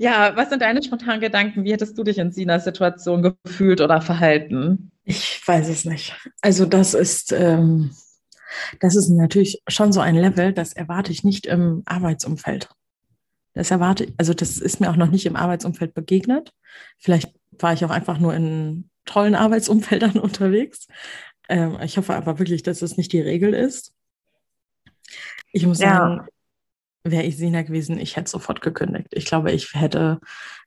Ja, was sind deine spontanen Gedanken? Wie hättest du dich in Sinas Situation gefühlt oder verhalten? Ich weiß es nicht. Also das ist, ähm, das ist natürlich schon so ein Level, das erwarte ich nicht im Arbeitsumfeld. Das erwarte ich, also das ist mir auch noch nicht im Arbeitsumfeld begegnet. Vielleicht war ich auch einfach nur in tollen Arbeitsumfeldern unterwegs. Ähm, ich hoffe aber wirklich, dass es nicht die Regel ist. Ich muss ja. sagen, wäre ich Sina gewesen, ich hätte sofort gekündigt. Ich glaube, ich hätte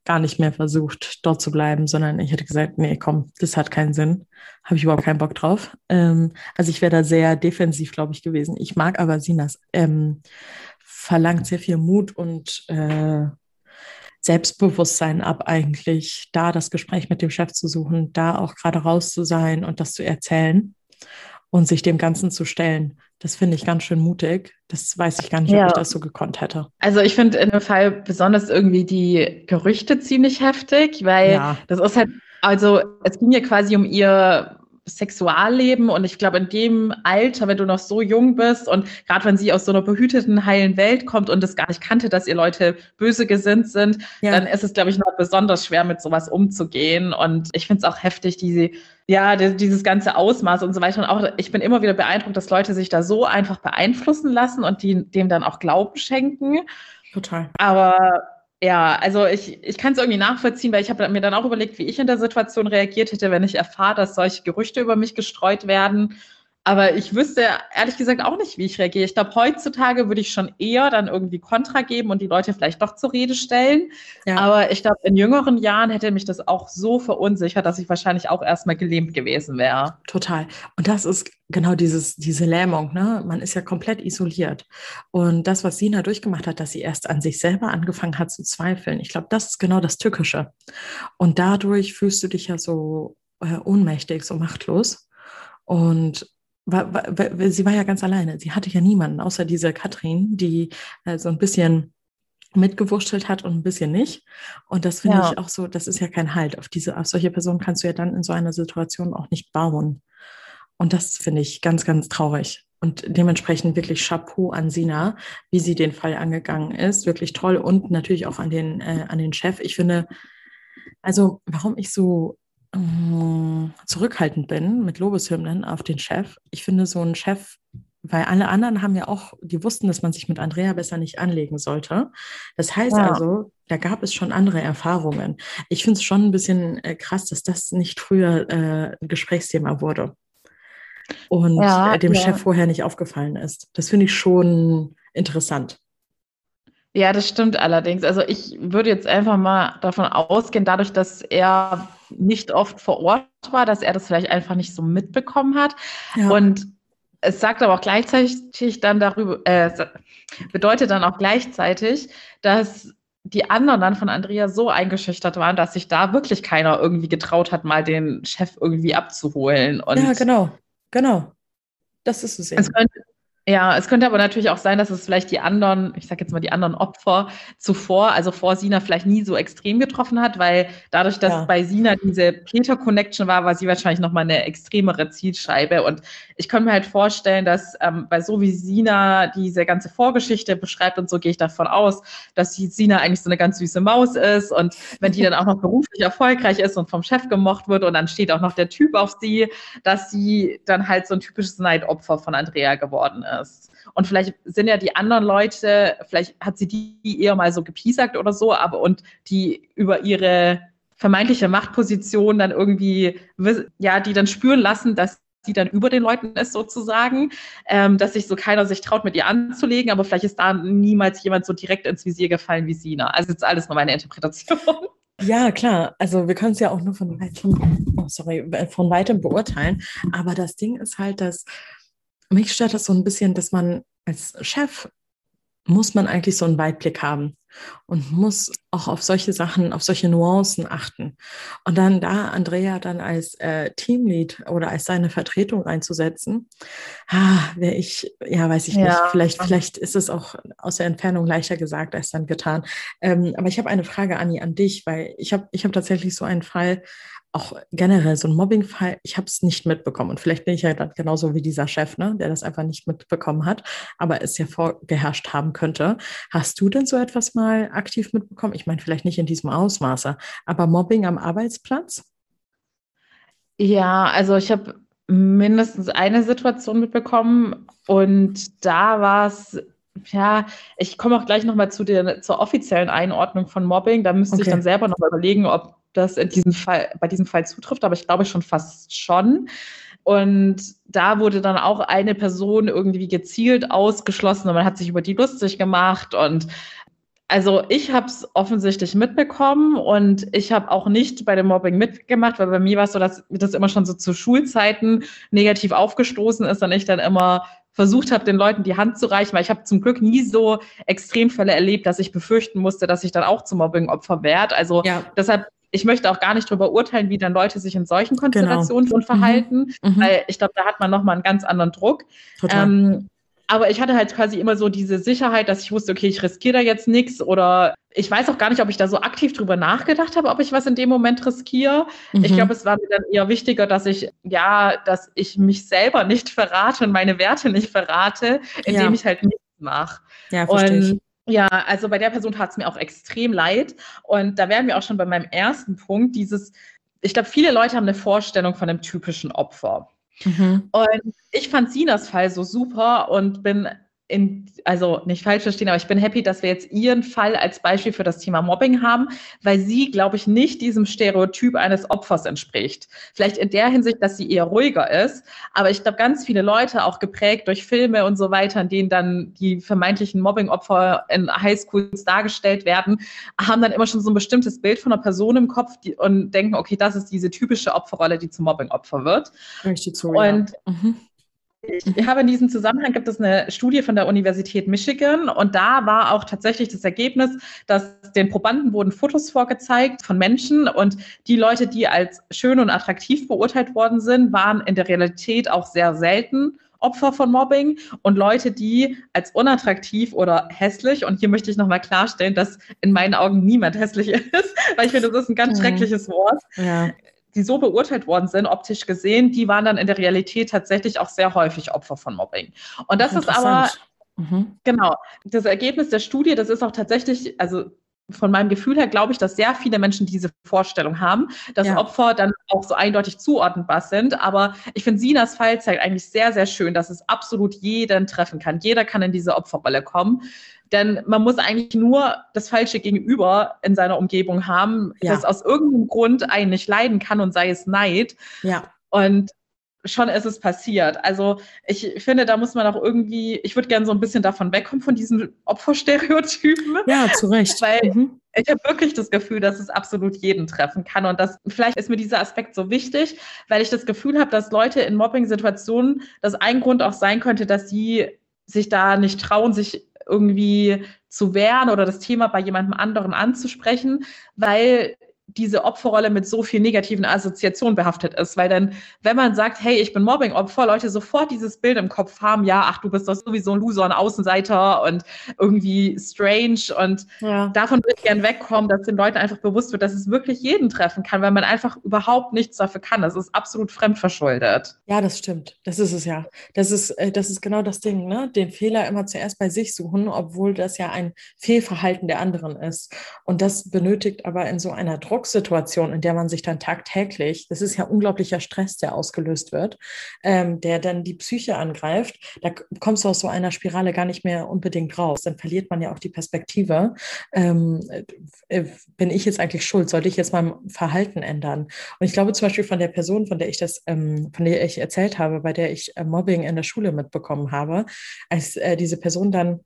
gar nicht mehr versucht, dort zu bleiben, sondern ich hätte gesagt, nee, komm, das hat keinen Sinn. Habe ich überhaupt keinen Bock drauf. Ähm, also ich wäre da sehr defensiv, glaube ich, gewesen. Ich mag aber Sinas. Ähm, verlangt sehr viel Mut und äh, Selbstbewusstsein ab, eigentlich da das Gespräch mit dem Chef zu suchen, da auch gerade raus zu sein und das zu erzählen und sich dem Ganzen zu stellen. Das finde ich ganz schön mutig. Das weiß ich gar nicht, ja. ob ich das so gekonnt hätte. Also ich finde in dem Fall besonders irgendwie die Gerüchte ziemlich heftig, weil ja. das ist halt, also es ging ja quasi um ihr Sexualleben und ich glaube in dem Alter, wenn du noch so jung bist und gerade wenn sie aus so einer behüteten, heilen Welt kommt und es gar nicht kannte, dass ihr Leute böse gesinnt sind, ja. dann ist es, glaube ich, noch besonders schwer, mit sowas umzugehen. Und ich finde es auch heftig, diese, ja, dieses ganze Ausmaß und so weiter. Und auch ich bin immer wieder beeindruckt, dass Leute sich da so einfach beeinflussen lassen und die, dem dann auch Glauben schenken. Total. Aber ja, also ich, ich kann es irgendwie nachvollziehen, weil ich habe mir dann auch überlegt, wie ich in der Situation reagiert hätte, wenn ich erfahre, dass solche Gerüchte über mich gestreut werden aber ich wüsste ehrlich gesagt auch nicht, wie ich reagiere. Ich glaube, heutzutage würde ich schon eher dann irgendwie Kontra geben und die Leute vielleicht doch zur Rede stellen. Ja. Aber ich glaube, in jüngeren Jahren hätte mich das auch so verunsichert, dass ich wahrscheinlich auch erstmal gelähmt gewesen wäre. Total. Und das ist genau dieses, diese Lähmung, ne? Man ist ja komplett isoliert. Und das, was Sina durchgemacht hat, dass sie erst an sich selber angefangen hat zu zweifeln, ich glaube, das ist genau das Tückische. Und dadurch fühlst du dich ja so äh, ohnmächtig, so machtlos. Und war, war, sie war ja ganz alleine. Sie hatte ja niemanden, außer diese Katrin, die äh, so ein bisschen mitgewurschtelt hat und ein bisschen nicht. Und das finde ja. ich auch so, das ist ja kein Halt. Auf diese, auf solche Personen kannst du ja dann in so einer Situation auch nicht bauen. Und das finde ich ganz, ganz traurig. Und dementsprechend wirklich Chapeau an Sina, wie sie den Fall angegangen ist. Wirklich toll. Und natürlich auch an den, äh, an den Chef. Ich finde, also warum ich so zurückhaltend bin mit Lobeshymnen auf den Chef. Ich finde so ein Chef, weil alle anderen haben ja auch, die wussten, dass man sich mit Andrea besser nicht anlegen sollte. Das heißt ja. also, da gab es schon andere Erfahrungen. Ich finde es schon ein bisschen äh, krass, dass das nicht früher äh, ein Gesprächsthema wurde und ja, äh, dem ja. Chef vorher nicht aufgefallen ist. Das finde ich schon interessant. Ja, das stimmt allerdings. Also ich würde jetzt einfach mal davon ausgehen, dadurch, dass er nicht oft vor Ort war, dass er das vielleicht einfach nicht so mitbekommen hat. Ja. Und es sagt aber auch gleichzeitig dann darüber, äh, bedeutet dann auch gleichzeitig, dass die anderen dann von Andrea so eingeschüchtert waren, dass sich da wirklich keiner irgendwie getraut hat, mal den Chef irgendwie abzuholen. Und ja, genau, genau. Das ist es eben. Es könnte, ja, es könnte aber natürlich auch sein, dass es vielleicht die anderen, ich sage jetzt mal die anderen Opfer zuvor, also vor Sina vielleicht nie so extrem getroffen hat, weil dadurch, dass ja. bei Sina diese Peter-Connection war, war sie wahrscheinlich nochmal eine extremere Zielscheibe. Und ich kann mir halt vorstellen, dass ähm, bei so wie Sina diese ganze Vorgeschichte beschreibt und so gehe ich davon aus, dass die Sina eigentlich so eine ganz süße Maus ist und wenn die dann auch noch beruflich erfolgreich ist und vom Chef gemocht wird und dann steht auch noch der Typ auf sie, dass sie dann halt so ein typisches Neidopfer von Andrea geworden ist ist. Und vielleicht sind ja die anderen Leute, vielleicht hat sie die eher mal so gepiesackt oder so, aber und die über ihre vermeintliche Machtposition dann irgendwie, ja, die dann spüren lassen, dass sie dann über den Leuten ist sozusagen, ähm, dass sich so keiner sich traut, mit ihr anzulegen, aber vielleicht ist da niemals jemand so direkt ins Visier gefallen wie Sina. Also jetzt alles nur meine Interpretation. Ja, klar. Also wir können es ja auch nur von weitem, oh, sorry, von weitem beurteilen. Aber das Ding ist halt, dass mich stört das so ein bisschen, dass man als Chef muss man eigentlich so einen Weitblick haben und muss auch auf solche Sachen, auf solche Nuancen achten. Und dann da Andrea dann als äh, Teamlead oder als seine Vertretung einzusetzen, ah, wäre ich, ja, weiß ich ja. nicht, vielleicht, vielleicht ist es auch aus der Entfernung leichter gesagt als dann getan. Ähm, aber ich habe eine Frage, Anni, an dich, weil ich habe ich hab tatsächlich so einen Fall, auch generell so ein Mobbingfall, ich habe es nicht mitbekommen. Und vielleicht bin ich ja dann genauso wie dieser Chef, ne, der das einfach nicht mitbekommen hat, aber es ja vorgeherrscht haben könnte. Hast du denn so etwas mal aktiv mitbekommen? Ich meine, vielleicht nicht in diesem Ausmaße, aber Mobbing am Arbeitsplatz? Ja, also ich habe mindestens eine Situation mitbekommen und da war es ja, ich komme auch gleich nochmal zu der, zur offiziellen Einordnung von Mobbing. Da müsste okay. ich dann selber noch überlegen, ob das in diesem Fall, bei diesem Fall zutrifft, aber ich glaube schon fast schon. Und da wurde dann auch eine Person irgendwie gezielt ausgeschlossen und man hat sich über die lustig gemacht. Und also ich habe es offensichtlich mitbekommen und ich habe auch nicht bei dem Mobbing mitgemacht, weil bei mir war es so, dass das immer schon so zu Schulzeiten negativ aufgestoßen ist und ich dann immer versucht habe, den Leuten die Hand zu reichen, weil ich habe zum Glück nie so Extremfälle erlebt, dass ich befürchten musste, dass ich dann auch zum Mobbing-Opfer werde. Also ja. deshalb, ich möchte auch gar nicht darüber urteilen, wie dann Leute sich in solchen. Konstellationen genau. schon verhalten, mhm. mhm. weil ich glaube, da hat man nochmal einen ganz anderen Druck. Ähm, aber ich hatte halt quasi immer so diese Sicherheit, dass ich wusste, okay, ich riskiere da jetzt nichts oder ich weiß auch gar nicht, ob ich da so aktiv drüber nachgedacht habe, ob ich was in dem Moment riskiere. Mhm. Ich glaube, es war mir dann eher wichtiger, dass ich, ja, dass ich mich selber nicht verrate und meine Werte nicht verrate, indem ja. ich halt nichts mache. Ja, verstehe und ja, also bei der Person tat es mir auch extrem leid. Und da wären wir auch schon bei meinem ersten Punkt, dieses, ich glaube, viele Leute haben eine Vorstellung von einem typischen Opfer. Mhm. Und ich fand Sinas Fall so super und bin in, also nicht falsch verstehen, aber ich bin happy, dass wir jetzt ihren Fall als Beispiel für das Thema Mobbing haben, weil sie, glaube ich, nicht diesem Stereotyp eines Opfers entspricht. Vielleicht in der Hinsicht, dass sie eher ruhiger ist, aber ich glaube, ganz viele Leute, auch geprägt durch Filme und so weiter, in denen dann die vermeintlichen Mobbing-Opfer in Highschools dargestellt werden, haben dann immer schon so ein bestimmtes Bild von einer Person im Kopf die, und denken, okay, das ist diese typische Opferrolle, die zum Mobbing-Opfer wird. Richtig so, und ja. mhm. Ich habe in diesem Zusammenhang gibt es eine Studie von der Universität Michigan und da war auch tatsächlich das Ergebnis, dass den Probanden wurden Fotos vorgezeigt von Menschen und die Leute, die als schön und attraktiv beurteilt worden sind, waren in der Realität auch sehr selten Opfer von Mobbing und Leute, die als unattraktiv oder hässlich, und hier möchte ich nochmal klarstellen, dass in meinen Augen niemand hässlich ist, weil ich finde, das ist ein ganz mhm. schreckliches Wort. Ja die so beurteilt worden sind, optisch gesehen, die waren dann in der Realität tatsächlich auch sehr häufig Opfer von Mobbing. Und das ist aber, mhm. genau, das Ergebnis der Studie, das ist auch tatsächlich, also von meinem Gefühl her glaube ich, dass sehr viele Menschen diese Vorstellung haben, dass ja. Opfer dann auch so eindeutig zuordnenbar sind. Aber ich finde, Sinas Fall zeigt eigentlich sehr, sehr schön, dass es absolut jeden treffen kann. Jeder kann in diese Opferrolle kommen. Denn man muss eigentlich nur das falsche Gegenüber in seiner Umgebung haben, ja. das aus irgendeinem Grund einen nicht leiden kann und sei es Neid. Ja. Und schon ist es passiert. Also ich finde, da muss man auch irgendwie, ich würde gerne so ein bisschen davon wegkommen, von diesen Opferstereotypen. Ja, zu Recht. Weil mhm. ich habe wirklich das Gefühl, dass es absolut jeden treffen kann. Und das, vielleicht ist mir dieser Aspekt so wichtig, weil ich das Gefühl habe, dass Leute in Mobbing-Situationen, dass ein Grund auch sein könnte, dass sie sich da nicht trauen, sich irgendwie zu wehren oder das Thema bei jemandem anderen anzusprechen, weil diese Opferrolle mit so viel negativen Assoziationen behaftet ist. Weil dann, wenn man sagt, hey, ich bin Mobbing-Opfer, Leute sofort dieses Bild im Kopf haben, ja, ach, du bist doch sowieso ein Loser, ein Außenseiter und irgendwie strange. Und ja. davon würde ich gern wegkommen, dass den Leuten einfach bewusst wird, dass es wirklich jeden treffen kann, weil man einfach überhaupt nichts dafür kann. Das ist absolut fremdverschuldet. Ja, das stimmt. Das ist es ja. Das ist, äh, das ist genau das Ding, ne? Den Fehler immer zuerst bei sich suchen, obwohl das ja ein Fehlverhalten der anderen ist. Und das benötigt aber in so einer Druck Drucksituation, in der man sich dann tagtäglich, das ist ja unglaublicher Stress, der ausgelöst wird, ähm, der dann die Psyche angreift, da kommst du aus so einer Spirale gar nicht mehr unbedingt raus. Dann verliert man ja auch die Perspektive. Ähm, äh, bin ich jetzt eigentlich schuld? Sollte ich jetzt mein Verhalten ändern? Und ich glaube zum Beispiel von der Person, von der ich das, ähm, von der ich erzählt habe, bei der ich äh, Mobbing in der Schule mitbekommen habe, als äh, diese Person dann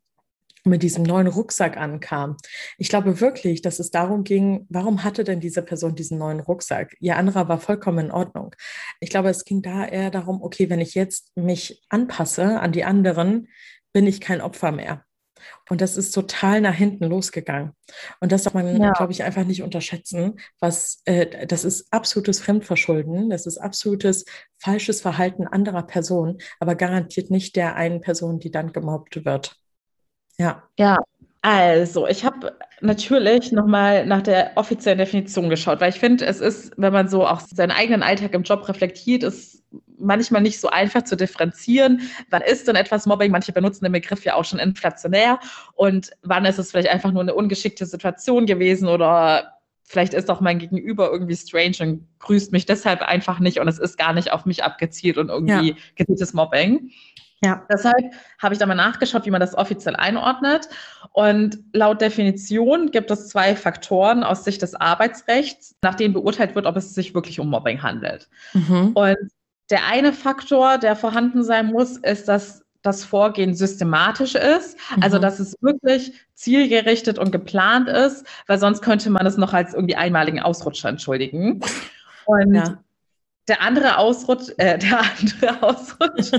mit diesem neuen Rucksack ankam. Ich glaube wirklich, dass es darum ging, warum hatte denn diese Person diesen neuen Rucksack? Ihr anderer war vollkommen in Ordnung. Ich glaube, es ging da eher darum, okay, wenn ich jetzt mich anpasse an die anderen, bin ich kein Opfer mehr. Und das ist total nach hinten losgegangen. Und das darf man, ja. glaube ich, einfach nicht unterschätzen. Was, äh, das ist absolutes Fremdverschulden, das ist absolutes falsches Verhalten anderer Personen, aber garantiert nicht der einen Person, die dann gemobbt wird. Ja. Ja, Also, ich habe natürlich nochmal nach der offiziellen Definition geschaut, weil ich finde, es ist, wenn man so auch seinen eigenen Alltag im Job reflektiert, ist manchmal nicht so einfach zu differenzieren. Wann ist denn etwas Mobbing? Manche benutzen den Begriff ja auch schon inflationär. Und wann ist es vielleicht einfach nur eine ungeschickte Situation gewesen oder vielleicht ist auch mein Gegenüber irgendwie strange und grüßt mich deshalb einfach nicht und es ist gar nicht auf mich abgezielt und irgendwie ja. gezieltes Mobbing. Ja. Deshalb habe ich da mal nachgeschaut, wie man das offiziell einordnet. Und laut Definition gibt es zwei Faktoren aus Sicht des Arbeitsrechts, nach denen beurteilt wird, ob es sich wirklich um Mobbing handelt. Mhm. Und der eine Faktor, der vorhanden sein muss, ist, dass das Vorgehen systematisch ist, also mhm. dass es wirklich zielgerichtet und geplant ist, weil sonst könnte man es noch als irgendwie einmaligen Ausrutscher entschuldigen. Und ja. Der andere Ausrutsch, äh, der andere Ausrutsch,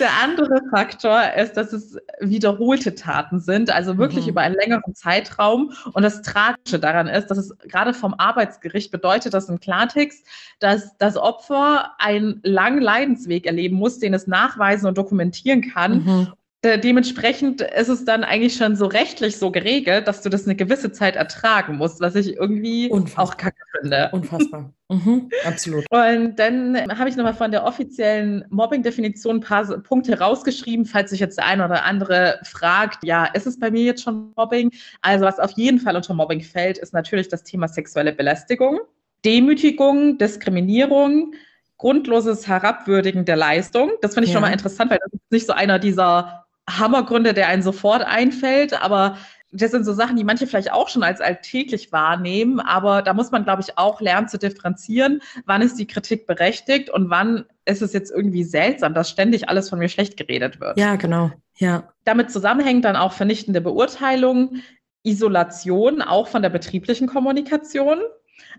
der andere Faktor ist, dass es wiederholte Taten sind, also wirklich mhm. über einen längeren Zeitraum. Und das Tragische daran ist, dass es gerade vom Arbeitsgericht bedeutet, dass im Klartext, dass das Opfer einen langen Leidensweg erleben muss, den es nachweisen und dokumentieren kann. Mhm. Äh, dementsprechend ist es dann eigentlich schon so rechtlich so geregelt, dass du das eine gewisse Zeit ertragen musst, was ich irgendwie Unfassbar. auch kacke finde. Unfassbar. Mhm, absolut. Und dann habe ich nochmal von der offiziellen Mobbing-Definition ein paar Punkte rausgeschrieben, falls sich jetzt der eine oder andere fragt, ja, ist es bei mir jetzt schon Mobbing? Also was auf jeden Fall unter Mobbing fällt, ist natürlich das Thema sexuelle Belästigung, Demütigung, Diskriminierung, grundloses Herabwürdigen der Leistung. Das finde ich ja. schon mal interessant, weil das ist nicht so einer dieser Hammergründe, der einen sofort einfällt, aber das sind so Sachen, die manche vielleicht auch schon als alltäglich wahrnehmen, aber da muss man, glaube ich, auch lernen zu differenzieren, wann ist die Kritik berechtigt und wann ist es jetzt irgendwie seltsam, dass ständig alles von mir schlecht geredet wird. Ja, genau. Ja. Damit zusammenhängt dann auch vernichtende Beurteilung, Isolation, auch von der betrieblichen Kommunikation.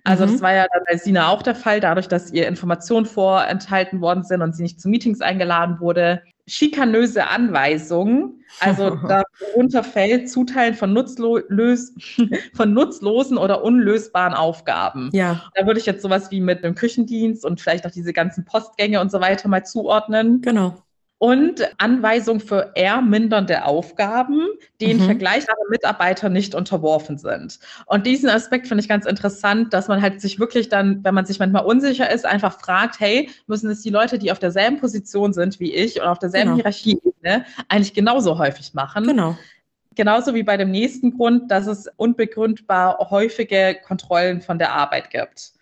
Also mhm. das war ja dann bei Sina auch der Fall, dadurch, dass ihr Informationen vorenthalten worden sind und sie nicht zu Meetings eingeladen wurde schikanöse Anweisungen, also darunter fällt Zuteilen von, nutzlo von nutzlosen oder unlösbaren Aufgaben. Ja. Da würde ich jetzt sowas wie mit einem Küchendienst und vielleicht auch diese ganzen Postgänge und so weiter mal zuordnen. Genau und Anweisung für eher mindernde Aufgaben, denen mhm. vergleichbare Mitarbeiter nicht unterworfen sind. Und diesen Aspekt finde ich ganz interessant, dass man halt sich wirklich dann, wenn man sich manchmal unsicher ist, einfach fragt, hey, müssen es die Leute, die auf derselben Position sind wie ich und auf derselben genau. Hierarchieebene, eigentlich genauso häufig machen? Genau. Genauso wie bei dem nächsten Grund, dass es unbegründbar häufige Kontrollen von der Arbeit gibt.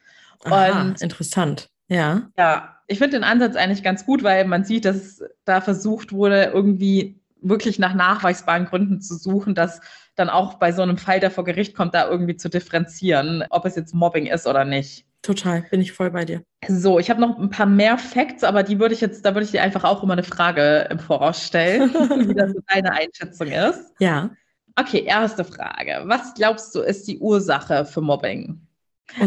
Aha, und interessant. Ja. Ja, ich finde den Ansatz eigentlich ganz gut, weil man sieht, dass da versucht wurde, irgendwie wirklich nach nachweisbaren Gründen zu suchen, dass dann auch bei so einem Fall, der vor Gericht kommt, da irgendwie zu differenzieren, ob es jetzt Mobbing ist oder nicht. Total, bin ich voll bei dir. So, ich habe noch ein paar mehr Facts, aber die würde ich jetzt, da würde ich dir einfach auch immer eine Frage im Voraus stellen, wie das deine Einschätzung ist. Ja. Okay, erste Frage. Was glaubst du, ist die Ursache für Mobbing?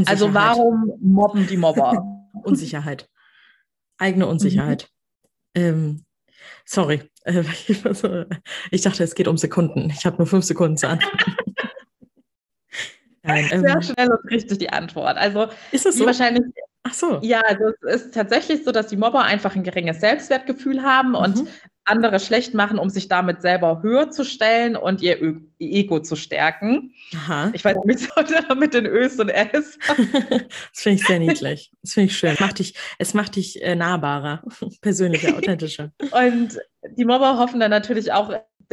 Also warum mobben die Mobber? Unsicherheit eigene Unsicherheit. Mhm. Ähm, sorry, ich dachte, es geht um Sekunden. Ich habe nur fünf Sekunden zu antworten. Nein, ähm, Sehr schnell und richtig die Antwort. Also ist es so? wahrscheinlich. Ach so. Ja, also es ist tatsächlich so, dass die Mobber einfach ein geringes Selbstwertgefühl haben mhm. und andere schlecht machen, um sich damit selber höher zu stellen und ihr Ö Ego zu stärken. Aha. Ich weiß nicht, heute mit den Ös und S. das finde ich sehr niedlich. Das finde ich schön. Macht dich, es macht dich äh, nahbarer, persönlicher, authentischer. und die Mobber hoffen dann natürlich auch,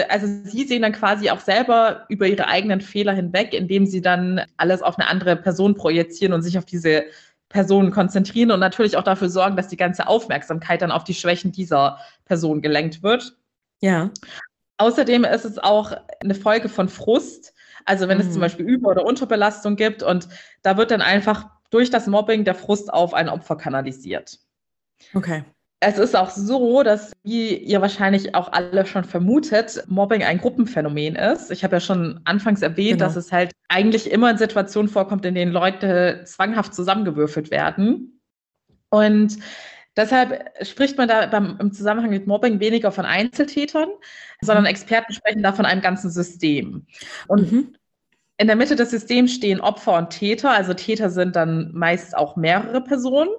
also sie sehen dann quasi auch selber über ihre eigenen Fehler hinweg, indem sie dann alles auf eine andere Person projizieren und sich auf diese Personen konzentrieren und natürlich auch dafür sorgen, dass die ganze Aufmerksamkeit dann auf die Schwächen dieser Person gelenkt wird. Ja. Außerdem ist es auch eine Folge von Frust. Also wenn mhm. es zum mhm. Beispiel Über- oder Unterbelastung gibt und da wird dann einfach durch das Mobbing der Frust auf ein Opfer kanalisiert. Okay. Es ist auch so, dass, wie ihr wahrscheinlich auch alle schon vermutet, Mobbing ein Gruppenphänomen ist. Ich habe ja schon anfangs erwähnt, genau. dass es halt eigentlich immer in Situationen vorkommt, in denen Leute zwanghaft zusammengewürfelt werden. Und deshalb spricht man da beim, im Zusammenhang mit Mobbing weniger von Einzeltätern, sondern mhm. Experten sprechen da von einem ganzen System. Und mhm. in der Mitte des Systems stehen Opfer und Täter. Also Täter sind dann meist auch mehrere Personen.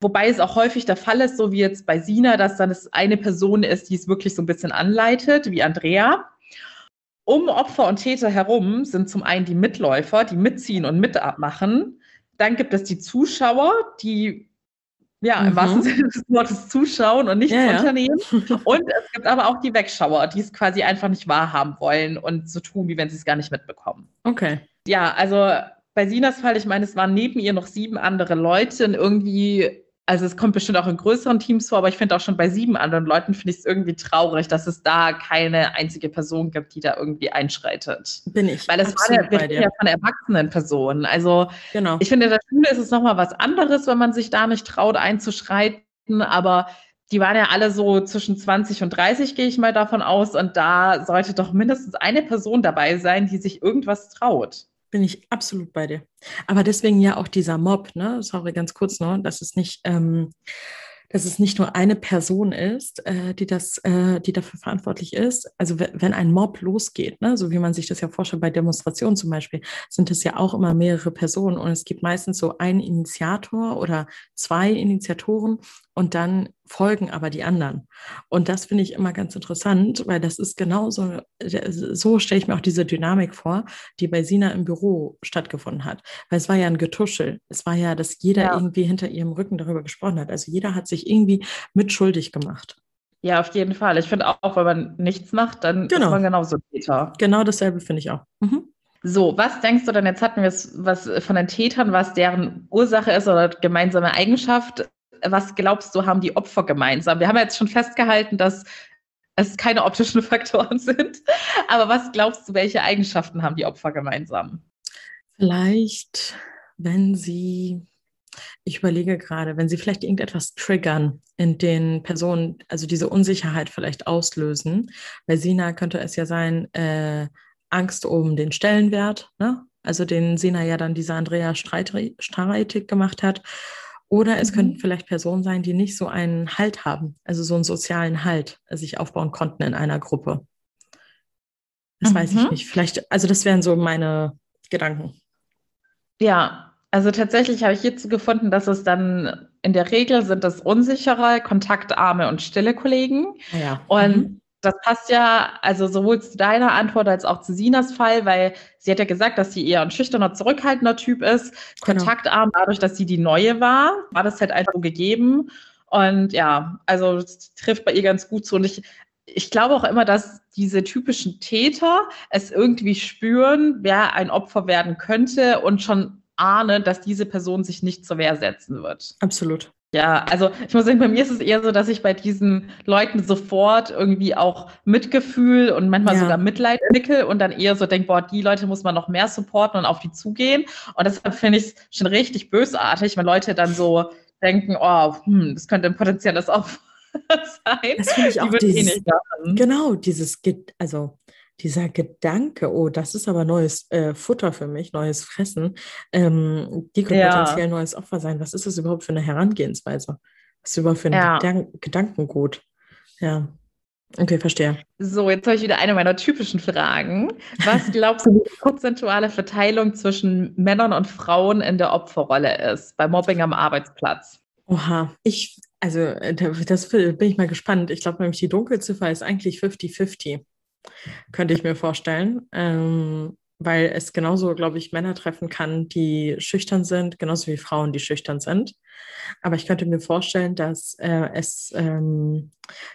Wobei es auch häufig der Fall ist, so wie jetzt bei Sina, dass dann es eine Person ist, die es wirklich so ein bisschen anleitet, wie Andrea. Um Opfer und Täter herum sind zum einen die Mitläufer, die mitziehen und mitabmachen. Dann gibt es die Zuschauer, die ja, mhm. im wahrsten Sinne des Wortes zuschauen und nichts ja, unternehmen. Ja. Und es gibt aber auch die Wegschauer, die es quasi einfach nicht wahrhaben wollen und so tun, wie wenn sie es gar nicht mitbekommen. Okay. Ja, also bei Sinas Fall, ich meine, es waren neben ihr noch sieben andere Leute und irgendwie also es kommt bestimmt auch in größeren Teams vor, aber ich finde auch schon bei sieben anderen Leuten finde ich es irgendwie traurig, dass es da keine einzige Person gibt, die da irgendwie einschreitet. Bin ich. Weil es war ja, ja von erwachsenen Personen. Also genau. ich finde, in der Schule ist es nochmal was anderes, wenn man sich da nicht traut einzuschreiten, aber die waren ja alle so zwischen 20 und 30, gehe ich mal davon aus. Und da sollte doch mindestens eine Person dabei sein, die sich irgendwas traut. Bin ich absolut bei dir. Aber deswegen ja auch dieser Mob, ne? Sorry, ganz kurz noch, dass es nicht, ähm, dass es nicht nur eine Person ist, äh, die das, äh, die dafür verantwortlich ist. Also wenn ein Mob losgeht, ne, so wie man sich das ja vorstellt bei Demonstrationen zum Beispiel, sind es ja auch immer mehrere Personen und es gibt meistens so einen Initiator oder zwei Initiatoren und dann folgen aber die anderen. Und das finde ich immer ganz interessant, weil das ist genauso, so stelle ich mir auch diese Dynamik vor, die bei Sina im Büro stattgefunden hat. Weil es war ja ein Getuschel. Es war ja, dass jeder ja. irgendwie hinter ihrem Rücken darüber gesprochen hat. Also jeder hat sich irgendwie mitschuldig gemacht. Ja, auf jeden Fall. Ich finde auch, wenn man nichts macht, dann genau. ist man genauso Täter. Genau dasselbe finde ich auch. Mhm. So, was denkst du denn, jetzt hatten wir es was von den Tätern, was deren Ursache ist oder gemeinsame Eigenschaft was glaubst du, haben die Opfer gemeinsam? Wir haben jetzt schon festgehalten, dass es keine optischen Faktoren sind. Aber was glaubst du, welche Eigenschaften haben die Opfer gemeinsam? Vielleicht, wenn sie, ich überlege gerade, wenn sie vielleicht irgendetwas triggern in den Personen, also diese Unsicherheit vielleicht auslösen. Bei Sina könnte es ja sein, äh, Angst um den Stellenwert, ne? also den Sina ja dann dieser Andrea streitig gemacht hat. Oder es mhm. könnten vielleicht Personen sein, die nicht so einen Halt haben, also so einen sozialen Halt äh, sich aufbauen konnten in einer Gruppe. Das mhm. weiß ich mhm. nicht. Vielleicht, also das wären so meine Gedanken. Ja, also tatsächlich habe ich hierzu gefunden, dass es dann in der Regel sind es unsichere, kontaktarme und stille Kollegen. Ja. Und mhm das passt ja also sowohl zu deiner Antwort als auch zu Sinas Fall, weil sie hat ja gesagt, dass sie eher ein schüchterner, zurückhaltender Typ ist, genau. kontaktarm dadurch, dass sie die Neue war, war das halt einfach so gegeben. Und ja, also das trifft bei ihr ganz gut zu. Und ich, ich glaube auch immer, dass diese typischen Täter es irgendwie spüren, wer ein Opfer werden könnte und schon ahnen, dass diese Person sich nicht zur Wehr setzen wird. Absolut. Ja, also ich muss sagen, bei mir ist es eher so, dass ich bei diesen Leuten sofort irgendwie auch Mitgefühl und manchmal ja. sogar Mitleid entwickle und dann eher so denke, boah, die Leute muss man noch mehr supporten und auf die zugehen. Und deshalb finde ich es schon richtig bösartig, wenn Leute dann so denken, oh, hm, das könnte ein potenzielles Opfer sein. Das finde ich auch die dieses, eh Genau, dieses, also dieser Gedanke, oh, das ist aber neues äh, Futter für mich, neues Fressen, ähm, die können ja. potenziell neues Opfer sein. Was ist das überhaupt für eine Herangehensweise? Was ist überhaupt für ein ja. Gedan Gedankengut? Ja. Okay, verstehe. So, jetzt habe ich wieder eine meiner typischen Fragen. Was glaubst du, die prozentuale Verteilung zwischen Männern und Frauen in der Opferrolle ist bei Mobbing am Arbeitsplatz? Oha, ich, also äh, das bin ich mal gespannt. Ich glaube nämlich, die Dunkelziffer ist eigentlich 50-50 könnte ich mir vorstellen. Ähm, weil es genauso, glaube ich, Männer treffen kann, die schüchtern sind, genauso wie Frauen, die schüchtern sind. Aber ich könnte mir vorstellen, dass äh, es, ähm,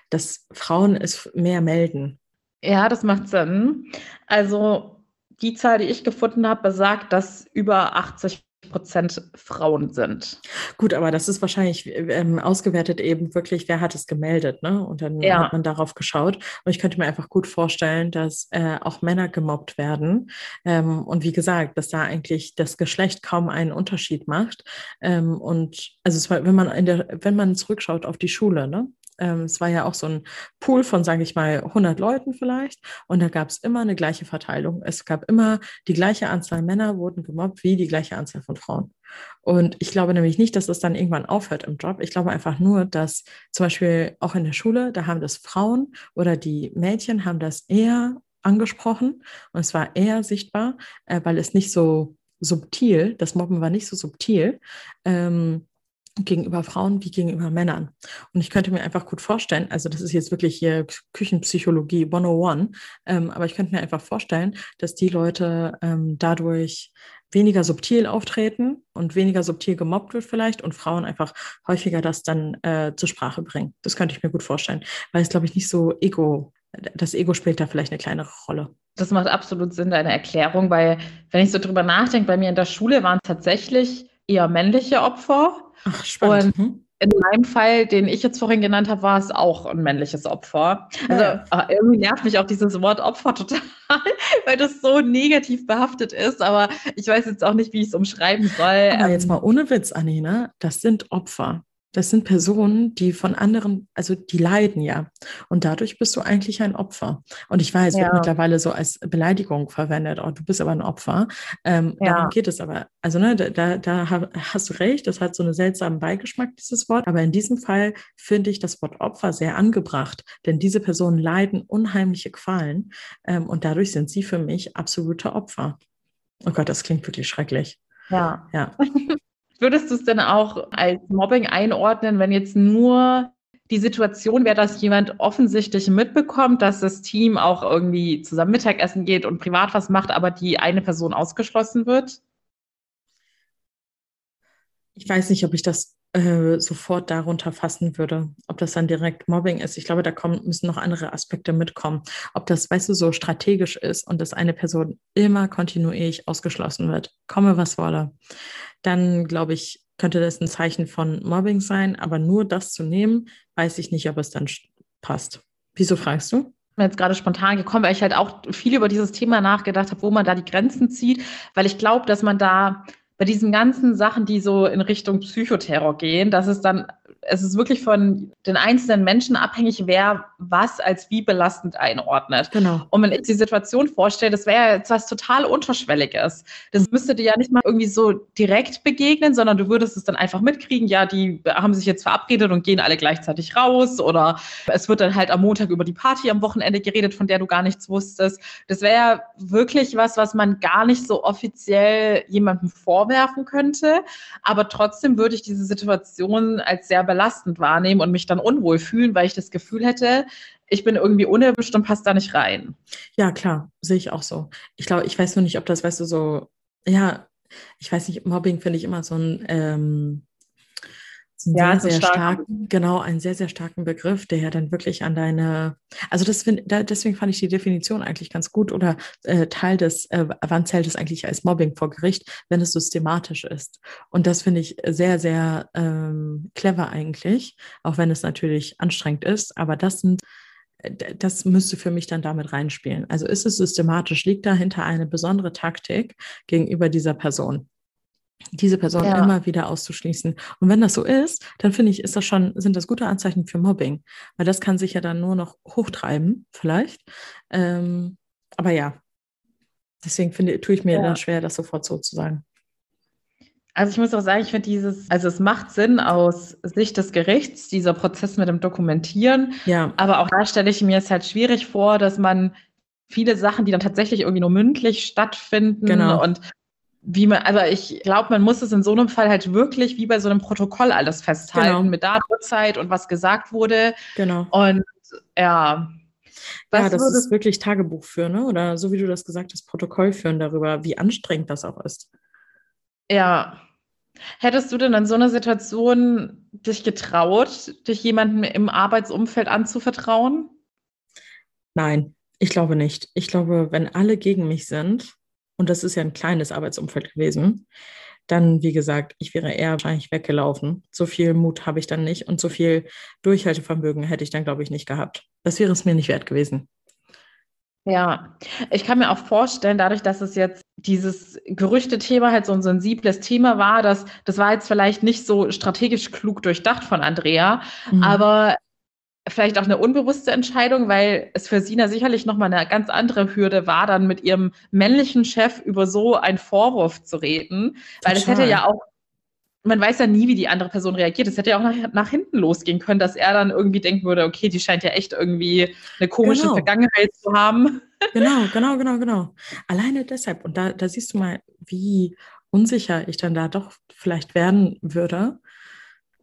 dass Frauen es mehr melden. Ja, das macht Sinn. Also die Zahl, die ich gefunden habe, besagt, dass über 80 Prozent Frauen sind. Gut, aber das ist wahrscheinlich ähm, ausgewertet eben wirklich, wer hat es gemeldet, ne? Und dann ja. hat man darauf geschaut. Und ich könnte mir einfach gut vorstellen, dass äh, auch Männer gemobbt werden. Ähm, und wie gesagt, dass da eigentlich das Geschlecht kaum einen Unterschied macht. Ähm, und also es war, wenn man in der, wenn man zurückschaut auf die Schule, ne? Ähm, es war ja auch so ein Pool von, sage ich mal, 100 Leuten vielleicht. Und da gab es immer eine gleiche Verteilung. Es gab immer die gleiche Anzahl Männer wurden gemobbt wie die gleiche Anzahl von Frauen. Und ich glaube nämlich nicht, dass das dann irgendwann aufhört im Job. Ich glaube einfach nur, dass zum Beispiel auch in der Schule, da haben das Frauen oder die Mädchen haben das eher angesprochen und es war eher sichtbar, äh, weil es nicht so subtil, das Mobben war nicht so subtil. Ähm, gegenüber Frauen wie gegenüber Männern. Und ich könnte mir einfach gut vorstellen, also das ist jetzt wirklich hier Küchenpsychologie 101, ähm, aber ich könnte mir einfach vorstellen, dass die Leute ähm, dadurch weniger subtil auftreten und weniger subtil gemobbt wird vielleicht und Frauen einfach häufiger das dann äh, zur Sprache bringen. Das könnte ich mir gut vorstellen, weil es, glaube ich, nicht so ego, das Ego spielt da vielleicht eine kleinere Rolle. Das macht absolut Sinn, deine Erklärung, weil wenn ich so drüber nachdenke, bei mir in der Schule waren tatsächlich eher männliche Opfer. Ach, spannend. Und mhm. in meinem Fall, den ich jetzt vorhin genannt habe, war es auch ein männliches Opfer. Also ja. Ah, irgendwie nervt mich auch dieses Wort Opfer total, weil das so negativ behaftet ist. Aber ich weiß jetzt auch nicht, wie ich es umschreiben soll. Aber jetzt ähm, mal ohne Witz, Anni, ne? Das sind Opfer das sind Personen, die von anderen, also die leiden ja. Und dadurch bist du eigentlich ein Opfer. Und ich weiß, ja. wird mittlerweile so als Beleidigung verwendet. Oh, du bist aber ein Opfer. Ähm, ja. Darum geht es aber. Also, ne, da, da hast du recht, das hat so einen seltsamen Beigeschmack, dieses Wort. Aber in diesem Fall finde ich das Wort Opfer sehr angebracht. Denn diese Personen leiden unheimliche Qualen. Ähm, und dadurch sind sie für mich absolute Opfer. Oh Gott, das klingt wirklich schrecklich. Ja. Ja. Würdest du es denn auch als Mobbing einordnen, wenn jetzt nur die Situation wäre, dass jemand offensichtlich mitbekommt, dass das Team auch irgendwie zusammen Mittagessen geht und privat was macht, aber die eine Person ausgeschlossen wird? Ich weiß nicht, ob ich das äh, sofort darunter fassen würde, ob das dann direkt Mobbing ist. Ich glaube, da kommen, müssen noch andere Aspekte mitkommen. Ob das, weißt du, so strategisch ist und dass eine Person immer kontinuierlich ausgeschlossen wird, komme was wolle, dann glaube ich, könnte das ein Zeichen von Mobbing sein. Aber nur das zu nehmen, weiß ich nicht, ob es dann passt. Wieso fragst du? jetzt gerade spontan gekommen, weil ich halt auch viel über dieses Thema nachgedacht habe, wo man da die Grenzen zieht, weil ich glaube, dass man da bei diesen ganzen Sachen, die so in Richtung Psychoterror gehen, dass es dann es ist wirklich von den einzelnen Menschen abhängig, wer was als wie belastend einordnet. Genau. Und wenn ich die Situation vorstelle, das wäre jetzt was total Unterschwelliges. Das müsste dir ja nicht mal irgendwie so direkt begegnen, sondern du würdest es dann einfach mitkriegen, ja, die haben sich jetzt verabredet und gehen alle gleichzeitig raus oder es wird dann halt am Montag über die Party am Wochenende geredet, von der du gar nichts wusstest. Das wäre ja wirklich was, was man gar nicht so offiziell jemandem vorwerfen könnte. Aber trotzdem würde ich diese Situation als sehr belastend wahrnehmen und mich dann unwohl fühlen, weil ich das Gefühl hätte, ich bin irgendwie unerwischt und passe da nicht rein. Ja, klar, sehe ich auch so. Ich glaube, ich weiß nur nicht, ob das, weißt du, so, ja, ich weiß nicht, Mobbing finde ich immer so ein, ähm, ja, sehr, sehr starken, genau, einen sehr, sehr starken Begriff, der ja dann wirklich an deine, also das find, da, deswegen fand ich die Definition eigentlich ganz gut oder äh, Teil des, äh, wann zählt es eigentlich als Mobbing vor Gericht, wenn es systematisch ist. Und das finde ich sehr, sehr ähm, clever eigentlich, auch wenn es natürlich anstrengend ist, aber das sind äh, das müsste für mich dann damit reinspielen. Also ist es systematisch, liegt dahinter eine besondere Taktik gegenüber dieser Person? Diese Person ja. immer wieder auszuschließen. Und wenn das so ist, dann finde ich, ist das schon, sind das gute Anzeichen für Mobbing, weil das kann sich ja dann nur noch hochtreiben, vielleicht. Ähm, aber ja, deswegen finde, tue ich mir ja. dann schwer, das sofort so zu sagen. Also ich muss auch sagen, ich finde dieses, also es macht Sinn aus Sicht des Gerichts, dieser Prozess mit dem Dokumentieren. Ja. Aber auch da stelle ich mir es halt schwierig vor, dass man viele Sachen, die dann tatsächlich irgendwie nur mündlich stattfinden genau. und wie man, also ich glaube, man muss es in so einem Fall halt wirklich wie bei so einem Protokoll alles festhalten genau. mit Datum, Uhrzeit und was gesagt wurde. Genau. Und ja. ja, das ist wirklich Tagebuch führen, ne? Oder so wie du das gesagt hast, Protokoll führen darüber, wie anstrengend das auch ist. Ja. Hättest du denn in so einer Situation dich getraut, dich jemandem im Arbeitsumfeld anzuvertrauen? Nein, ich glaube nicht. Ich glaube, wenn alle gegen mich sind, und das ist ja ein kleines Arbeitsumfeld gewesen, dann, wie gesagt, ich wäre eher wahrscheinlich weggelaufen. So viel Mut habe ich dann nicht und so viel Durchhaltevermögen hätte ich dann, glaube ich, nicht gehabt. Das wäre es mir nicht wert gewesen. Ja, ich kann mir auch vorstellen, dadurch, dass es jetzt dieses Gerüchte-Thema halt so ein sensibles Thema war, dass das war jetzt vielleicht nicht so strategisch klug durchdacht von Andrea, mhm. aber vielleicht auch eine unbewusste Entscheidung, weil es für Sina sicherlich nochmal eine ganz andere Hürde war, dann mit ihrem männlichen Chef über so einen Vorwurf zu reden. Weil es hätte ja auch, man weiß ja nie, wie die andere Person reagiert. Es hätte ja auch nach, nach, hinten losgehen können, dass er dann irgendwie denken würde, okay, die scheint ja echt irgendwie eine komische genau. Vergangenheit zu haben. Genau, genau, genau, genau. Alleine deshalb, und da, da siehst du mal, wie unsicher ich dann da doch vielleicht werden würde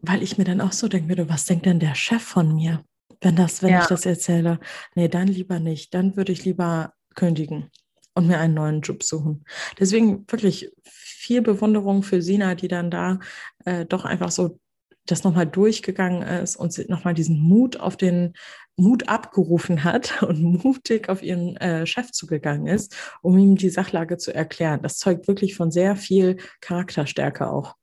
weil ich mir dann auch so denke, würde, was denkt denn der Chef von mir, wenn das, wenn ja. ich das erzähle? Nee, dann lieber nicht. Dann würde ich lieber kündigen und mir einen neuen Job suchen. Deswegen wirklich viel Bewunderung für Sina, die dann da äh, doch einfach so das nochmal durchgegangen ist und nochmal diesen Mut auf den Mut abgerufen hat und mutig auf ihren äh, Chef zugegangen ist, um ihm die Sachlage zu erklären. Das zeugt wirklich von sehr viel Charakterstärke auch.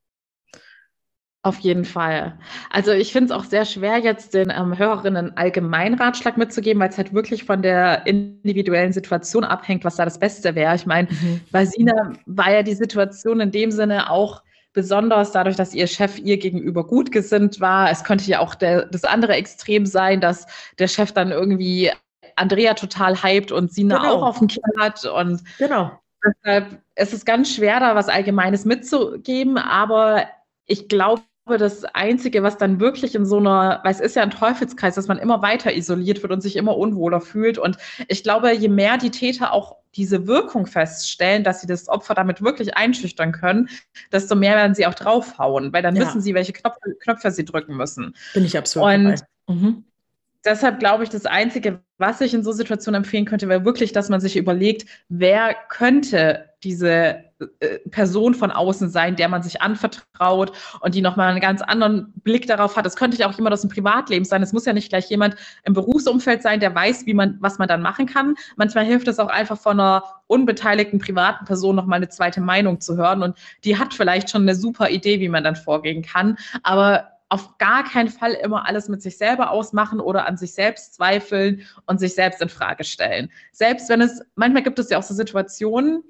Auf jeden Fall. Also ich finde es auch sehr schwer, jetzt den ähm, Hörerinnen allgemeinen Ratschlag mitzugeben, weil es halt wirklich von der individuellen Situation abhängt, was da das Beste wäre. Ich meine, mhm. bei Sina war ja die Situation in dem Sinne auch besonders dadurch, dass ihr Chef ihr gegenüber gut gesinnt war. Es könnte ja auch der, das andere Extrem sein, dass der Chef dann irgendwie Andrea total hypt und Sina genau. auch auf dem Kiel hat. Und genau. deshalb ist es ganz schwer, da was Allgemeines mitzugeben, aber ich glaube, das Einzige, was dann wirklich in so einer, weil es ist ja ein Teufelskreis, dass man immer weiter isoliert wird und sich immer unwohler fühlt. Und ich glaube, je mehr die Täter auch diese Wirkung feststellen, dass sie das Opfer damit wirklich einschüchtern können, desto mehr werden sie auch draufhauen, weil dann ja. wissen sie, welche Knöpfe, Knöpfe sie drücken müssen. Bin ich absolut und. Mhm deshalb glaube ich, das Einzige, was ich in so Situationen empfehlen könnte, wäre wirklich, dass man sich überlegt, wer könnte diese äh, Person von außen sein, der man sich anvertraut und die nochmal einen ganz anderen Blick darauf hat. Es könnte ja auch jemand aus dem Privatleben sein. Es muss ja nicht gleich jemand im Berufsumfeld sein, der weiß, wie man, was man dann machen kann. Manchmal hilft es auch einfach von einer unbeteiligten privaten Person nochmal eine zweite Meinung zu hören und die hat vielleicht schon eine super Idee, wie man dann vorgehen kann. Aber auf gar keinen Fall immer alles mit sich selber ausmachen oder an sich selbst zweifeln und sich selbst in Frage stellen. Selbst wenn es, manchmal gibt es ja auch so Situationen,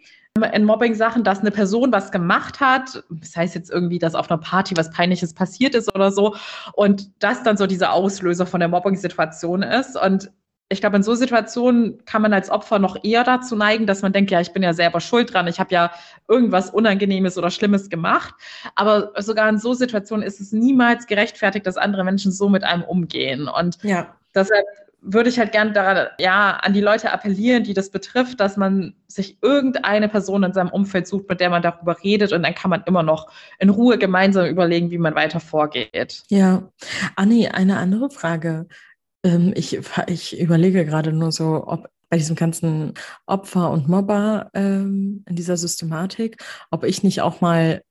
in Mobbing-Sachen, dass eine Person was gemacht hat, das heißt jetzt irgendwie, dass auf einer Party was Peinliches passiert ist oder so, und das dann so dieser Auslöser von der Mobbing-Situation ist. Und ich glaube, in so Situationen kann man als Opfer noch eher dazu neigen, dass man denkt, ja, ich bin ja selber schuld dran, ich habe ja irgendwas Unangenehmes oder Schlimmes gemacht. Aber sogar in so Situationen ist es niemals gerechtfertigt, dass andere Menschen so mit einem umgehen. Und ja. deshalb würde ich halt gerne daran, ja, an die Leute appellieren, die das betrifft, dass man sich irgendeine Person in seinem Umfeld sucht, mit der man darüber redet und dann kann man immer noch in Ruhe gemeinsam überlegen, wie man weiter vorgeht. Ja. Anni, eine andere Frage. Ähm, ich, ich überlege gerade nur so, ob bei diesem ganzen Opfer und Mobber ähm, in dieser Systematik, ob ich nicht auch mal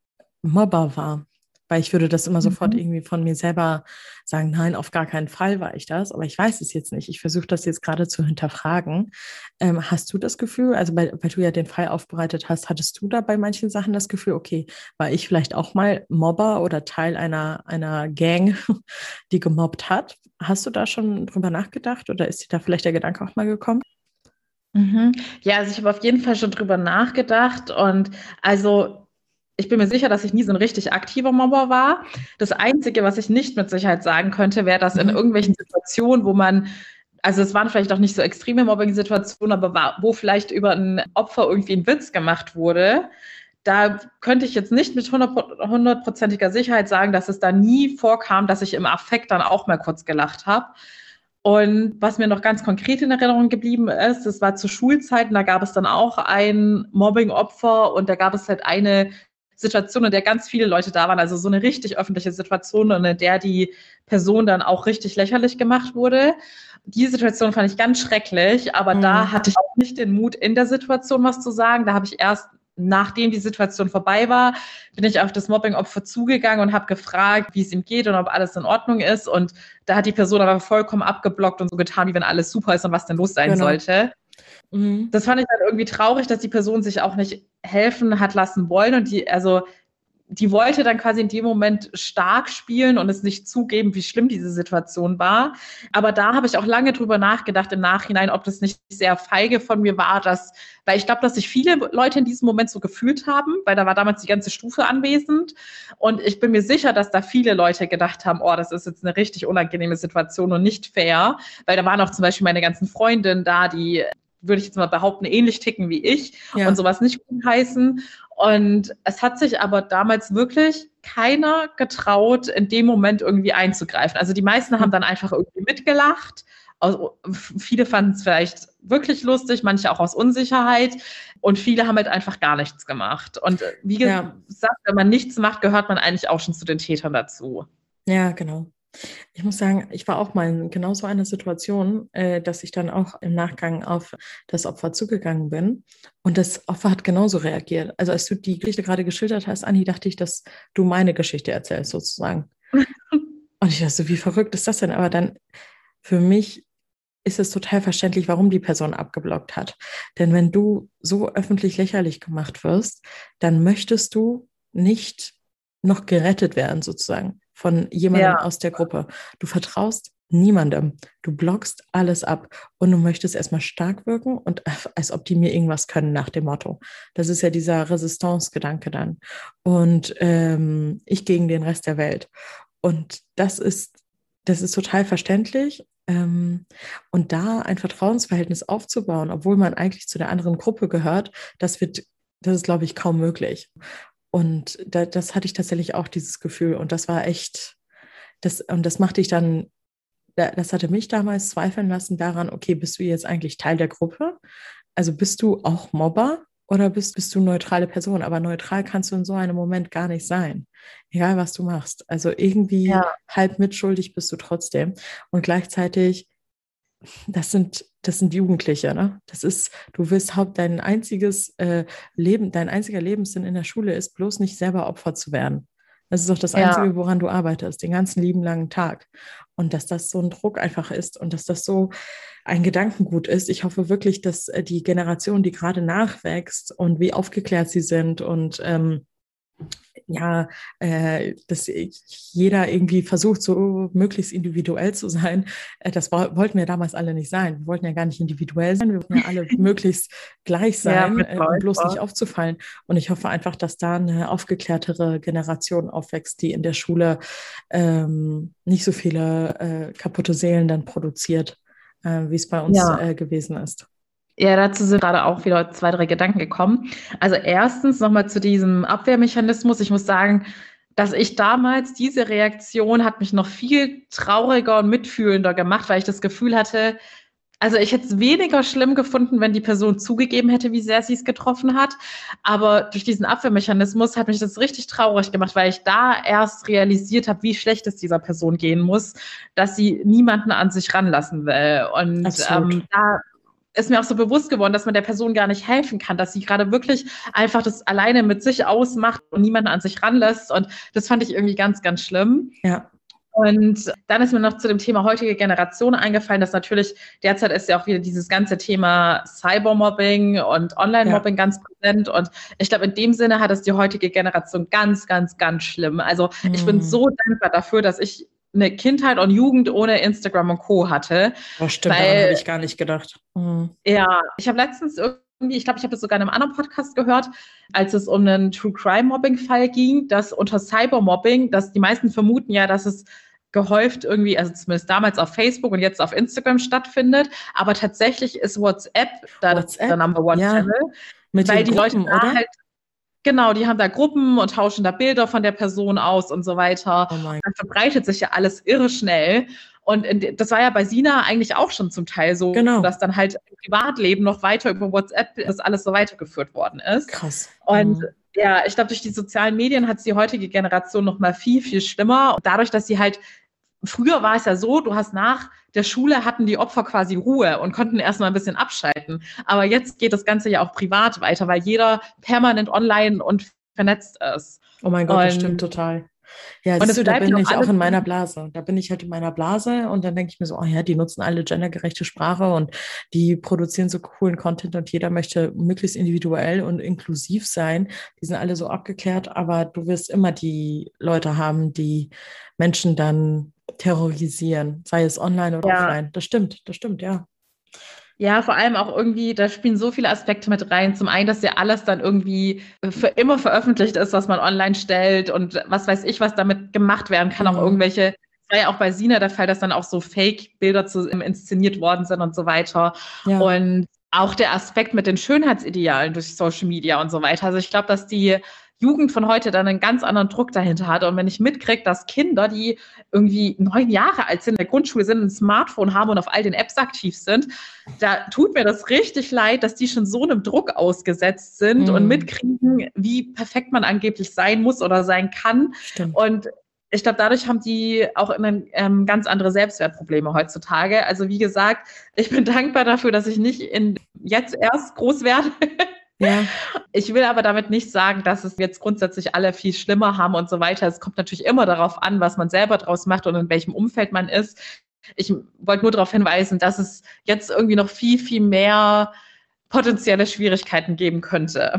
Mobber war weil ich würde das immer mhm. sofort irgendwie von mir selber sagen, nein, auf gar keinen Fall war ich das, aber ich weiß es jetzt nicht. Ich versuche das jetzt gerade zu hinterfragen. Ähm, hast du das Gefühl, also weil, weil, du ja den Fall aufbereitet hast, hattest du da bei manchen Sachen das Gefühl, okay, war ich vielleicht auch mal Mobber oder Teil einer, einer Gang, die gemobbt hat? Hast du da schon drüber nachgedacht oder ist dir da vielleicht der Gedanke auch mal gekommen? Mhm. Ja, also ich habe auf jeden Fall schon drüber nachgedacht und also ich bin mir sicher, dass ich nie so ein richtig aktiver Mobber war. Das Einzige, was ich nicht mit Sicherheit sagen könnte, wäre, dass in mhm. irgendwelchen Situationen, wo man also es waren vielleicht auch nicht so extreme Mobbing-Situationen, aber war, wo vielleicht über ein Opfer irgendwie ein Witz gemacht wurde, da könnte ich jetzt nicht mit hundertprozentiger Sicherheit sagen, dass es da nie vorkam, dass ich im Affekt dann auch mal kurz gelacht habe. Und was mir noch ganz konkret in Erinnerung geblieben ist, das war zu Schulzeiten, da gab es dann auch ein Mobbing-Opfer und da gab es halt eine Situation, in der ganz viele Leute da waren, also so eine richtig öffentliche Situation, in der die Person dann auch richtig lächerlich gemacht wurde. Die Situation fand ich ganz schrecklich, aber mhm. da hatte ich auch nicht den Mut, in der Situation was zu sagen. Da habe ich erst nachdem die Situation vorbei war, bin ich auf das Mobbing-Opfer zugegangen und habe gefragt, wie es ihm geht und ob alles in Ordnung ist. Und da hat die Person aber vollkommen abgeblockt und so getan, wie wenn alles super ist und was denn los sein genau. sollte. Mhm. Das fand ich dann irgendwie traurig, dass die Person sich auch nicht helfen hat lassen wollen und die, also die wollte dann quasi in dem Moment stark spielen und es nicht zugeben, wie schlimm diese Situation war. Aber da habe ich auch lange drüber nachgedacht im Nachhinein, ob das nicht sehr feige von mir war, dass, weil ich glaube, dass sich viele Leute in diesem Moment so gefühlt haben, weil da war damals die ganze Stufe anwesend. Und ich bin mir sicher, dass da viele Leute gedacht haben, oh, das ist jetzt eine richtig unangenehme Situation und nicht fair, weil da waren auch zum Beispiel meine ganzen Freundinnen da, die würde ich jetzt mal behaupten, ähnlich ticken wie ich ja. und sowas nicht gut heißen. Und es hat sich aber damals wirklich keiner getraut, in dem Moment irgendwie einzugreifen. Also die meisten haben dann einfach irgendwie mitgelacht. Also viele fanden es vielleicht wirklich lustig, manche auch aus Unsicherheit. Und viele haben halt einfach gar nichts gemacht. Und wie gesagt, ja. wenn man nichts macht, gehört man eigentlich auch schon zu den Tätern dazu. Ja, genau. Ich muss sagen, ich war auch mal in genau so einer Situation, äh, dass ich dann auch im Nachgang auf das Opfer zugegangen bin. Und das Opfer hat genauso reagiert. Also als du die Geschichte gerade geschildert hast, Anni, dachte ich, dass du meine Geschichte erzählst, sozusagen. Und ich dachte so, wie verrückt ist das denn? Aber dann für mich ist es total verständlich, warum die Person abgeblockt hat. Denn wenn du so öffentlich lächerlich gemacht wirst, dann möchtest du nicht noch gerettet werden, sozusagen, von jemandem ja. aus der Gruppe. Du vertraust niemandem. Du blockst alles ab und du möchtest erstmal stark wirken und als ob die mir irgendwas können nach dem Motto. Das ist ja dieser Resistance-Gedanke dann. Und ähm, ich gegen den Rest der Welt. Und das ist, das ist total verständlich. Ähm, und da ein Vertrauensverhältnis aufzubauen, obwohl man eigentlich zu der anderen Gruppe gehört, das wird, das ist, glaube ich, kaum möglich. Und da, das hatte ich tatsächlich auch dieses Gefühl. Und das war echt, das, und das machte ich dann, das hatte mich damals zweifeln lassen daran, okay, bist du jetzt eigentlich Teil der Gruppe? Also bist du auch Mobber oder bist, bist du neutrale Person? Aber neutral kannst du in so einem Moment gar nicht sein, egal was du machst. Also irgendwie ja. halb mitschuldig bist du trotzdem. Und gleichzeitig, das sind das sind Jugendliche, ne? Das ist, du willst haupt dein einziges äh, Leben, dein einziger Lebenssinn in der Schule ist bloß nicht selber Opfer zu werden. Das ist doch das Einzige, ja. woran du arbeitest, den ganzen lieben langen Tag. Und dass das so ein Druck einfach ist und dass das so ein Gedankengut ist. Ich hoffe wirklich, dass äh, die Generation, die gerade nachwächst und wie aufgeklärt sie sind und ähm, ja, äh, dass jeder irgendwie versucht, so möglichst individuell zu sein. Äh, das wollten wir damals alle nicht sein. Wir wollten ja gar nicht individuell sein. Wir wollten ja alle möglichst gleich sein, ja, äh, bloß nicht aufzufallen. Und ich hoffe einfach, dass da eine aufgeklärtere Generation aufwächst, die in der Schule ähm, nicht so viele äh, kaputte Seelen dann produziert, äh, wie es bei uns ja. Äh, gewesen ist. Ja, dazu sind gerade auch wieder zwei, drei Gedanken gekommen. Also erstens nochmal zu diesem Abwehrmechanismus. Ich muss sagen, dass ich damals diese Reaktion hat mich noch viel trauriger und mitfühlender gemacht, weil ich das Gefühl hatte, also ich hätte es weniger schlimm gefunden, wenn die Person zugegeben hätte, wie sehr sie es getroffen hat. Aber durch diesen Abwehrmechanismus hat mich das richtig traurig gemacht, weil ich da erst realisiert habe, wie schlecht es dieser Person gehen muss, dass sie niemanden an sich ranlassen will. Und ähm, da ist mir auch so bewusst geworden, dass man der Person gar nicht helfen kann, dass sie gerade wirklich einfach das alleine mit sich ausmacht und niemanden an sich ranlässt. Und das fand ich irgendwie ganz, ganz schlimm. Ja. Und dann ist mir noch zu dem Thema heutige Generation eingefallen, dass natürlich derzeit ist ja auch wieder dieses ganze Thema Cybermobbing und Online-Mobbing ja. ganz präsent. Und ich glaube, in dem Sinne hat es die heutige Generation ganz, ganz, ganz schlimm. Also ich bin mhm. so dankbar dafür, dass ich eine Kindheit und Jugend ohne Instagram und Co. hatte. Oh, stimmt, weil, daran habe ich gar nicht gedacht. Mhm. Ja, ich habe letztens irgendwie, ich glaube, ich habe das sogar in einem anderen Podcast gehört, als es um einen True Crime Mobbing Fall ging, dass unter Cybermobbing, dass die meisten vermuten ja, dass es gehäuft irgendwie, also zumindest damals auf Facebook und jetzt auf Instagram stattfindet. Aber tatsächlich ist WhatsApp da WhatsApp? der Number One ja. Channel. Mit weil die Gruppen, Leute da oder? halt Genau, die haben da Gruppen und tauschen da Bilder von der Person aus und so weiter. Oh Dann verbreitet sich ja alles irre schnell. Und in, das war ja bei Sina eigentlich auch schon zum Teil so, genau. dass dann halt im Privatleben noch weiter über WhatsApp das alles so weitergeführt worden ist. Krass. Und mhm. ja, ich glaube, durch die sozialen Medien hat es die heutige Generation noch mal viel, viel schlimmer. Und dadurch, dass sie halt früher war es ja so, du hast nach der Schule hatten die Opfer quasi Ruhe und konnten erstmal ein bisschen abschalten. Aber jetzt geht das Ganze ja auch privat weiter, weil jeder permanent online und vernetzt ist. Oh mein Gott, und, das stimmt total. Ja, und du, da bin ich auch in meiner Blase. Da bin ich halt in meiner Blase und dann denke ich mir so, oh ja, die nutzen alle gendergerechte Sprache und die produzieren so coolen Content und jeder möchte möglichst individuell und inklusiv sein. Die sind alle so abgeklärt, aber du wirst immer die Leute haben, die Menschen dann terrorisieren, sei es online oder ja. offline. Das stimmt, das stimmt, ja. Ja, vor allem auch irgendwie, da spielen so viele Aspekte mit rein. Zum einen, dass ja alles dann irgendwie für immer veröffentlicht ist, was man online stellt und was weiß ich, was damit gemacht werden kann. Mhm. Auch irgendwelche, war ja auch bei Sina der Fall, dass dann auch so Fake-Bilder inszeniert worden sind und so weiter. Ja. Und auch der Aspekt mit den Schönheitsidealen durch Social Media und so weiter. Also ich glaube, dass die Jugend von heute dann einen ganz anderen Druck dahinter hat. Und wenn ich mitkriege, dass Kinder, die irgendwie neun Jahre alt sind, in der Grundschule sind, ein Smartphone haben und auf all den Apps aktiv sind, da tut mir das richtig leid, dass die schon so einem Druck ausgesetzt sind mhm. und mitkriegen, wie perfekt man angeblich sein muss oder sein kann. Stimmt. Und ich glaube, dadurch haben die auch immer ähm, ganz andere Selbstwertprobleme heutzutage. Also wie gesagt, ich bin dankbar dafür, dass ich nicht in, jetzt erst groß werde. Ja. Ich will aber damit nicht sagen, dass es jetzt grundsätzlich alle viel schlimmer haben und so weiter. Es kommt natürlich immer darauf an, was man selber draus macht und in welchem Umfeld man ist. Ich wollte nur darauf hinweisen, dass es jetzt irgendwie noch viel, viel mehr potenzielle Schwierigkeiten geben könnte.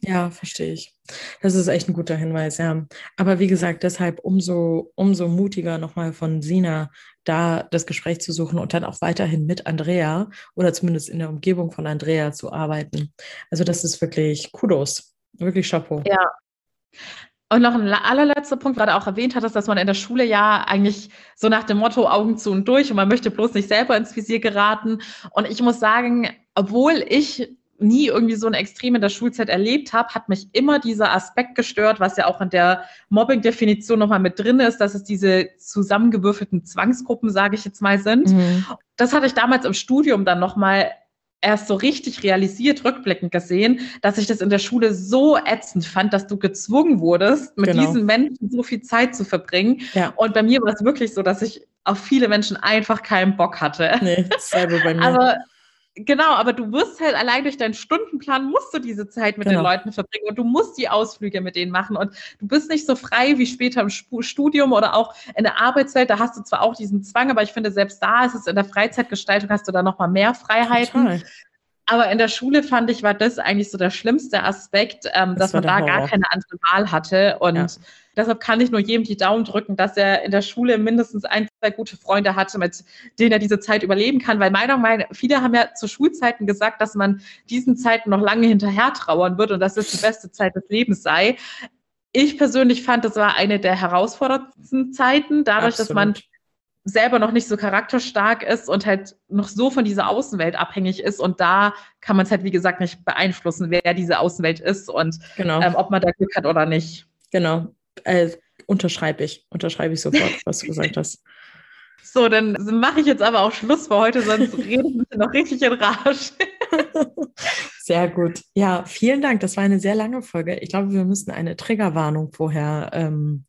Ja, verstehe ich. Das ist echt ein guter Hinweis, ja. Aber wie gesagt, deshalb umso, umso mutiger nochmal von Sina, da das Gespräch zu suchen und dann auch weiterhin mit Andrea oder zumindest in der Umgebung von Andrea zu arbeiten. Also das ist wirklich Kudos, wirklich Chapeau. Ja. Und noch ein allerletzter Punkt, gerade auch erwähnt hattest, dass man in der Schule ja eigentlich so nach dem Motto Augen zu und durch und man möchte bloß nicht selber ins Visier geraten. Und ich muss sagen, obwohl ich nie irgendwie so ein Extrem in der Schulzeit erlebt habe, hat mich immer dieser Aspekt gestört, was ja auch in der Mobbing-Definition nochmal mit drin ist, dass es diese zusammengewürfelten Zwangsgruppen, sage ich jetzt mal, sind. Mhm. Das hatte ich damals im Studium dann nochmal erst so richtig realisiert, rückblickend gesehen, dass ich das in der Schule so ätzend fand, dass du gezwungen wurdest, mit genau. diesen Menschen so viel Zeit zu verbringen. Ja. Und bei mir war es wirklich so, dass ich auf viele Menschen einfach keinen Bock hatte. Nee, dasselbe bei mir. Aber Genau, aber du wirst halt allein durch deinen Stundenplan musst du diese Zeit mit genau. den Leuten verbringen und du musst die Ausflüge mit denen machen und du bist nicht so frei wie später im Studium oder auch in der Arbeitswelt. Da hast du zwar auch diesen Zwang, aber ich finde selbst da ist es in der Freizeitgestaltung hast du da noch mal mehr Freiheiten. Total. Aber in der Schule fand ich, war das eigentlich so der schlimmste Aspekt, ähm, das dass man da Horror. gar keine andere Wahl hatte. Und ja. Deshalb kann ich nur jedem die Daumen drücken, dass er in der Schule mindestens ein, zwei gute Freunde hatte, mit denen er diese Zeit überleben kann. Weil meiner Meinung nach, viele haben ja zu Schulzeiten gesagt, dass man diesen Zeiten noch lange hinterher trauern wird und dass es die beste Zeit des Lebens sei. Ich persönlich fand, das war eine der herausforderndsten Zeiten, dadurch, Absolut. dass man selber noch nicht so charakterstark ist und halt noch so von dieser Außenwelt abhängig ist. Und da kann man es halt, wie gesagt, nicht beeinflussen, wer diese Außenwelt ist und genau. ähm, ob man da Glück hat oder nicht. Genau. Äh, unterschreibe ich. Unterschreibe ich sofort, was du gesagt hast. So, dann mache ich jetzt aber auch Schluss für heute, sonst rede ich noch richtig in Rage. Sehr gut. Ja, vielen Dank. Das war eine sehr lange Folge. Ich glaube, wir müssen eine Triggerwarnung vorher ähm,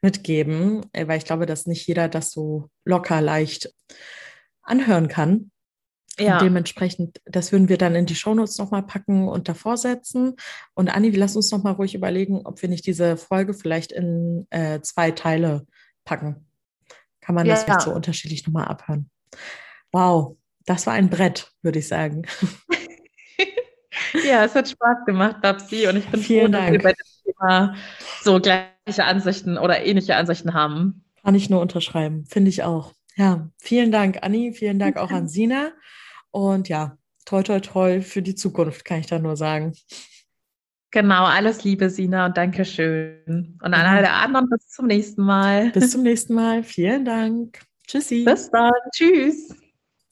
mitgeben, äh, weil ich glaube, dass nicht jeder das so locker leicht anhören kann. Ja. Und dementsprechend, das würden wir dann in die Shownotes nochmal packen und davor setzen. Und Anni, lass uns nochmal ruhig überlegen, ob wir nicht diese Folge vielleicht in äh, zwei Teile packen. Kann man ja, das vielleicht so unterschiedlich nochmal abhören. Wow, das war ein Brett, würde ich sagen. Ja, es hat Spaß gemacht, Babsi. Und ich bin Vielen froh, Dank. dass wir bei dem Thema so gleiche Ansichten oder ähnliche Ansichten haben. Kann ich nur unterschreiben. Finde ich auch. Ja, vielen Dank, Anni. Vielen Dank auch an Sina. Und ja, toi, toi, toi für die Zukunft, kann ich da nur sagen. Genau, alles Liebe, Sina, und Dankeschön. Und an alle anderen bis zum nächsten Mal. Bis zum nächsten Mal. Vielen Dank. Tschüssi. Bis dann. Tschüss.